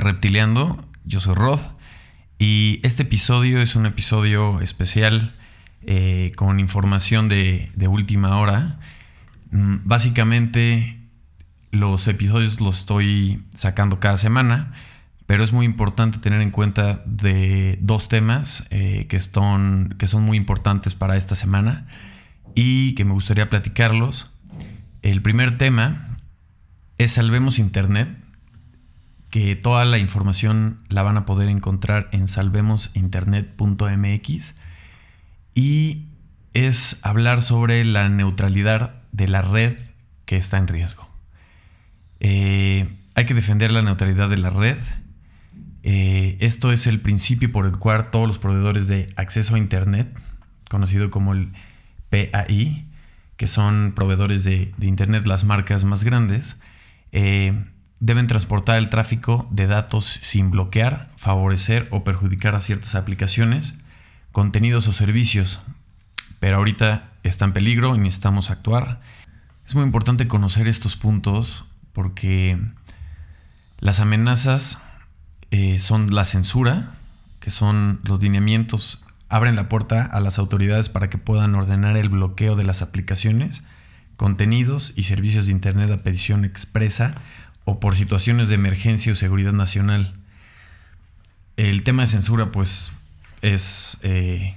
a Reptileando, yo soy Rod y este episodio es un episodio especial eh, con información de, última hora. Mm, básicamente los episodios los estoy sacando cada semana, pero es muy importante tener en cuenta de dos temas eh, que, son, que son muy importantes para esta semana y que me gustaría platicarlos. El primer tema es Salvemos Internet, que toda la información la van a poder encontrar en salvemosinternet.mx y es hablar sobre la neutralidad de la red que está en riesgo. Eh, hay que defender la neutralidad de la red. Eh, esto es el principio por el cual todos los proveedores de acceso a Internet, conocido como el PAI, que son proveedores de, Internet, las marcas más grandes, eh, deben transportar el tráfico de datos sin bloquear, favorecer o perjudicar a ciertas aplicaciones, contenidos o servicios. Pero ahorita está en peligro y necesitamos actuar. Es muy importante conocer estos puntos porque las amenazas eh, son la censura, que son los lineamientos, abren la puerta a las autoridades para que puedan ordenar el bloqueo de las aplicaciones, contenidos y servicios de Internet a petición expresa o por situaciones de emergencia o seguridad nacional. El tema de censura, pues, es eh,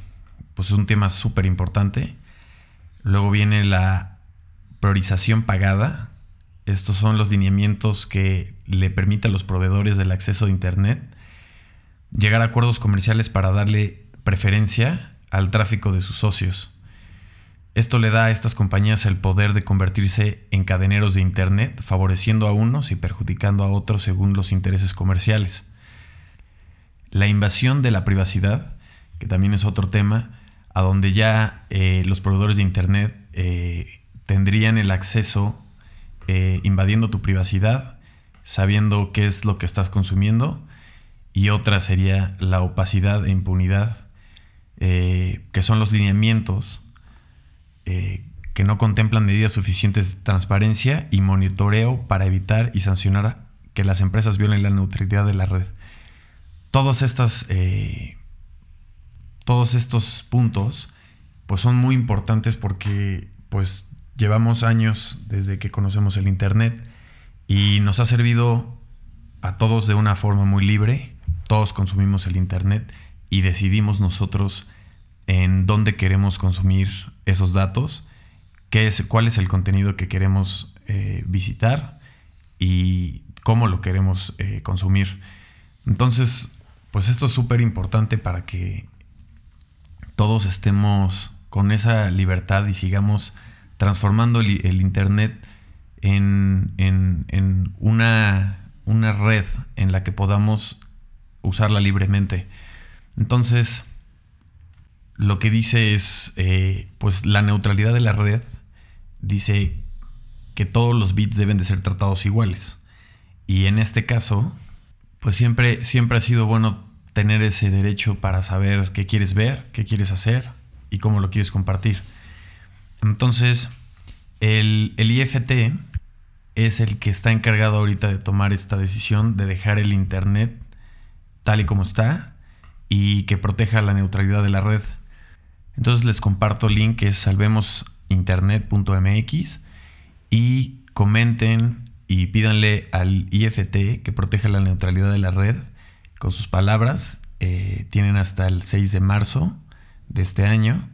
pues un tema súper importante. Luego viene la priorización pagada. Estos son los lineamientos que le permiten a los proveedores del acceso a Internet llegar a acuerdos comerciales para darle preferencia al tráfico de sus socios. Esto le da a estas compañías el poder de convertirse en cadeneros de Internet, favoreciendo a unos y perjudicando a otros según los intereses comerciales. La invasión de la privacidad, que también es otro tema, a donde ya eh, los proveedores de Internet eh, tendrían el acceso eh, invadiendo tu privacidad, sabiendo qué es lo que estás consumiendo, y otra sería la opacidad e impunidad, que son los lineamientos eh, que no contemplan medidas suficientes de transparencia y monitoreo para evitar y sancionar que las empresas violen la neutralidad de la red. Todos, estas, eh, todos estos puntos pues son muy importantes porque pues llevamos años desde que conocemos el Internet y nos ha servido a todos de una forma muy libre. Todos consumimos el Internet y decidimos nosotros en dónde queremos consumir esos datos, qué es, cuál es el contenido que queremos eh, visitar y cómo lo queremos eh, consumir. Entonces, pues esto es súper importante para que todos estemos con esa libertad y sigamos transformando el, Internet en, en, una, una red en la que podamos usarla libremente. Entonces, lo que dice es, eh, pues la neutralidad de la red dice que todos los bits deben de ser tratados iguales. Y en este caso, pues siempre, siempre ha sido bueno tener ese derecho para saber qué quieres ver, qué quieres hacer y cómo lo quieres compartir. Entonces, el, el IFT es el que está encargado ahorita de tomar esta decisión de dejar el Internet tal y como está y que proteja la neutralidad de la red. Entonces les comparto el link que es salvemosinternet.mx y comenten y pídanle al IFT que proteja la neutralidad de la red con sus palabras. Eh, tienen hasta el 6 de marzo de este año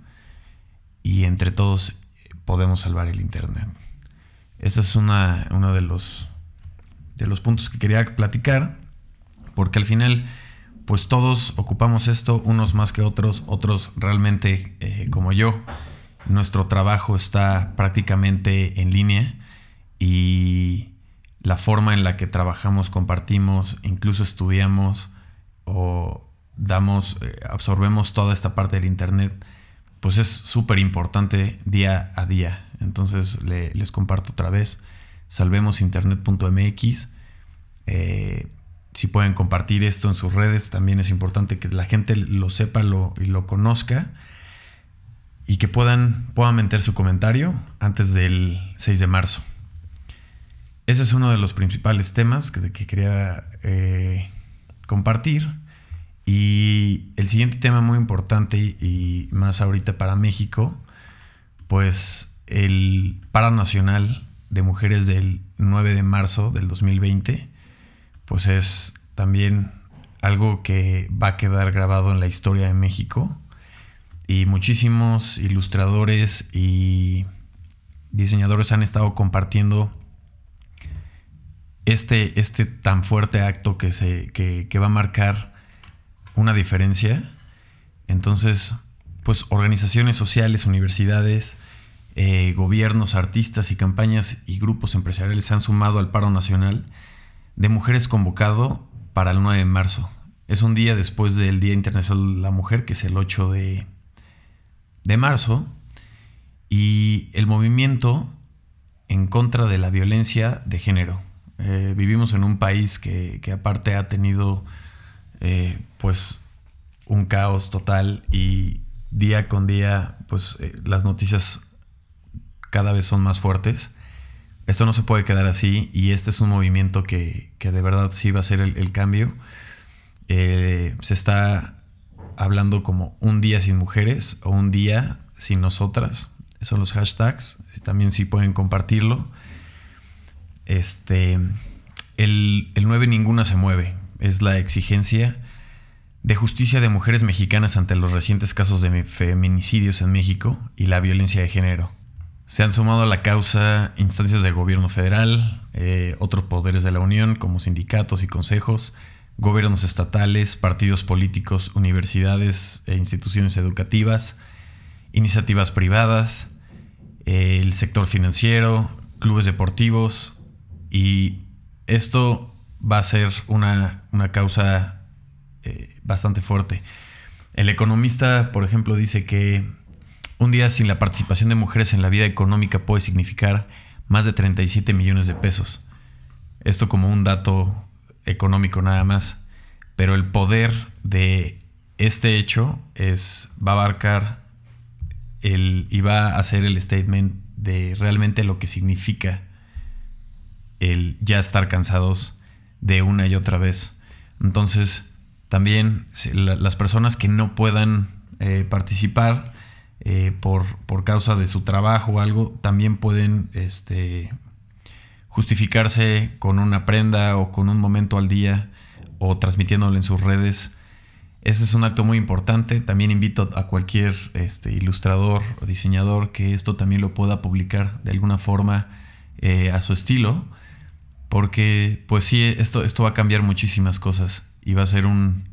y entre todos podemos salvar el Internet. Este es una, uno de los, de los puntos que quería platicar porque al final pues todos ocupamos esto, unos más que otros, otros realmente eh, como yo. Nuestro trabajo está prácticamente en línea y la forma en la que trabajamos, compartimos, incluso estudiamos o damos, eh, absorbemos toda esta parte del Internet, pues es súper importante día a día. Entonces les comparto otra vez, salvemosinternet.mx. Eh, si pueden compartir esto en sus redes, también es importante que la gente lo sepa y lo conozca y que puedan, puedan meter su comentario antes del 6 de marzo. Ese es uno de los principales temas que, que quería eh, compartir. Y el siguiente tema muy importante y más ahorita para México, pues el paro nacional de mujeres del 9 de marzo del 2020, pues es también algo que va a quedar grabado en la historia de México. Y muchísimos ilustradores y diseñadores han estado compartiendo este, este tan fuerte acto que, se, que va a marcar una diferencia. Entonces, pues organizaciones sociales, universidades, eh, gobiernos, artistas y campañas y grupos empresariales se han sumado al paro nacional de mujeres convocado para el 9 de marzo. Es un día después del Día Internacional de la Mujer, que es el 8 de, de marzo, y el movimiento en contra de la violencia de género. Eh, vivimos en un país que, que aparte ha tenido eh, pues un caos total y día con día pues eh, las noticias cada vez son más fuertes. Esto no se puede quedar así y este es un movimiento que, de verdad sí va a ser el, cambio. Eh, se está hablando como un día sin mujeres o un día sin nosotras. Son los hashtags. También sí pueden compartirlo. Este, el, el 9 ninguna se mueve es la exigencia de justicia de mujeres mexicanas ante los recientes casos de feminicidios en México y la violencia de género. Se han sumado a la causa instancias del gobierno federal, eh, otros poderes de la Unión como sindicatos y consejos, gobiernos estatales, partidos políticos, universidades e instituciones educativas, iniciativas privadas, eh, el sector financiero, clubes deportivos y esto va a ser una, causa eh, bastante fuerte. El economista, por ejemplo, dice que un día sin la participación de mujeres en la vida económica puede significar más de 37 millones de pesos. Esto como un dato económico nada más. Pero el poder de este hecho es, va a abarcar el, y va a hacer el statement de realmente lo que significa el ya estar cansados de una y otra vez. Entonces, también las personas que no puedan eh, participar eh, por, por, causa de su trabajo o algo, también pueden este, justificarse con una prenda o con un momento al día o transmitiéndolo en sus redes. Ese es un acto muy importante. También invito a cualquier este, ilustrador o diseñador que esto también lo pueda publicar de alguna forma eh, a su estilo porque, pues sí, esto, esto va a cambiar muchísimas cosas y va a ser un,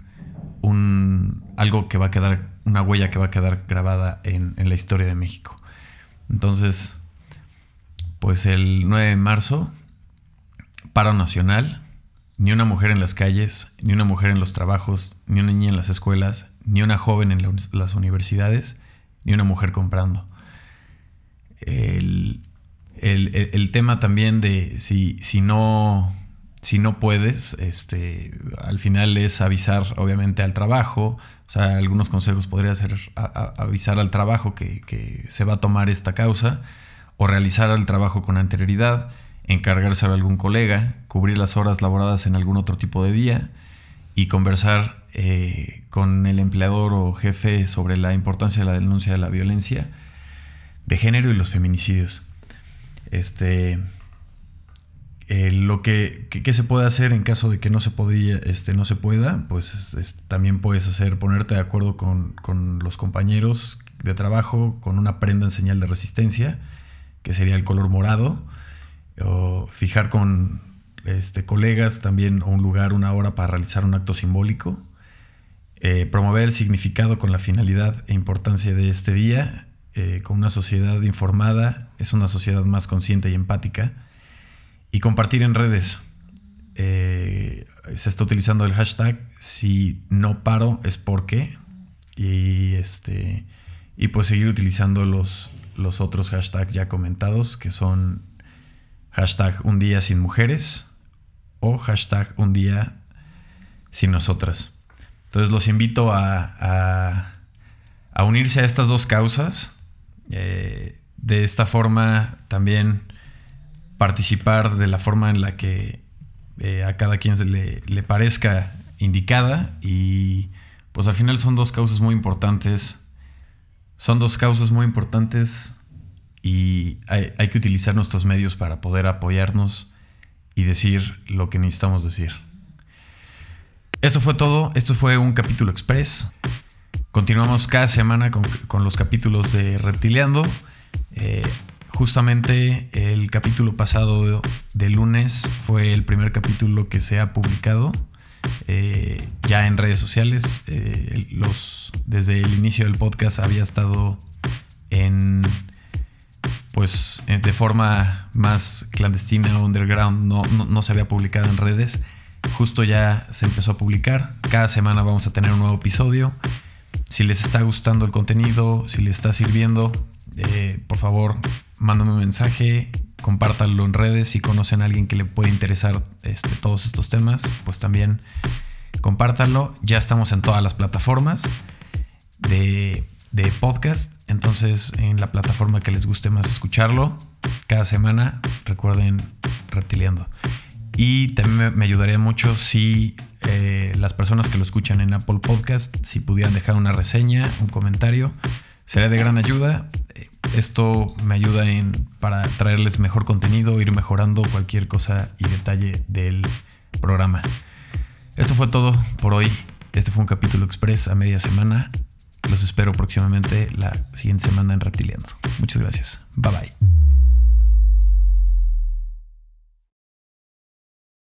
un algo que va a quedar, una huella que va a quedar grabada en, en la historia de México. Entonces, pues el 9 de marzo, paro nacional, ni una mujer en las calles, ni una mujer en los trabajos, ni una niña en las escuelas, ni una joven en las universidades, ni una mujer comprando. El, el, tema también de si, si, no, si no puedes, este, al final es avisar obviamente al trabajo. O sea, algunos consejos podría ser avisar al trabajo que, se va a tomar esta causa o realizar el trabajo con anterioridad, encargarse a algún colega, cubrir las horas laboradas en algún otro tipo de día y conversar eh, con el empleador o jefe sobre la importancia de la denuncia de la violencia de género y los feminicidios. Este, eh, lo que, se puede hacer en caso de que no se, podía, este, no se pueda, pues también puedes hacer, ponerte de acuerdo con, los compañeros de trabajo con una prenda en señal de resistencia, que sería el color morado, o fijar con este, colegas también un lugar, una hora para realizar un acto simbólico, eh, promover el significado con la finalidad e importancia de este día eh, con una sociedad informada, es una sociedad más consciente y empática. Y compartir en redes. Eh, se está utilizando el hashtag si no paro es porque. Y este. Y pues seguir utilizando los, los otros hashtags ya comentados, que son hashtag un día sin mujeres o hashtag un día sin nosotras. Entonces los invito a, a, a unirse a estas dos causas eh, de esta forma también participar de la forma en la que eh, a cada quien le, le, parezca indicada y pues al final son dos causas muy importantes. Son dos causas muy importantes y hay, hay que utilizar nuestros medios para poder apoyarnos y decir lo que necesitamos decir. Esto fue todo. Esto fue un capítulo express. Continuamos cada semana con, los capítulos de Reptileando. Eh, justamente el capítulo pasado de lunes fue el primer capítulo que se ha publicado eh, ya en redes sociales. Eh, los, desde el inicio del podcast había estado en pues de forma más clandestina, underground, no, no se había publicado en redes. Justo ya se empezó a publicar. Cada semana vamos a tener un nuevo episodio. Si les está gustando el contenido, si les está sirviendo, eh, por favor, mándame un mensaje, compártanlo en redes. Si conocen a alguien que le puede interesar este, todos estos temas, pues también compártanlo. Ya estamos en todas las plataformas de, de podcast. Entonces, en la plataforma que les guste más escucharlo, cada semana, recuerden reptiliando. Y también me ayudaría mucho si eh, las personas que lo escuchan en Apple Podcast, si pudieran dejar una reseña, un comentario, sería de gran ayuda. Esto me ayuda en, para traerles mejor contenido, ir mejorando cualquier cosa y detalle del programa. Esto fue todo por hoy. Este fue un capítulo express a media semana. Los espero próximamente la siguiente semana en Reptiliando. Muchas gracias. Bye bye.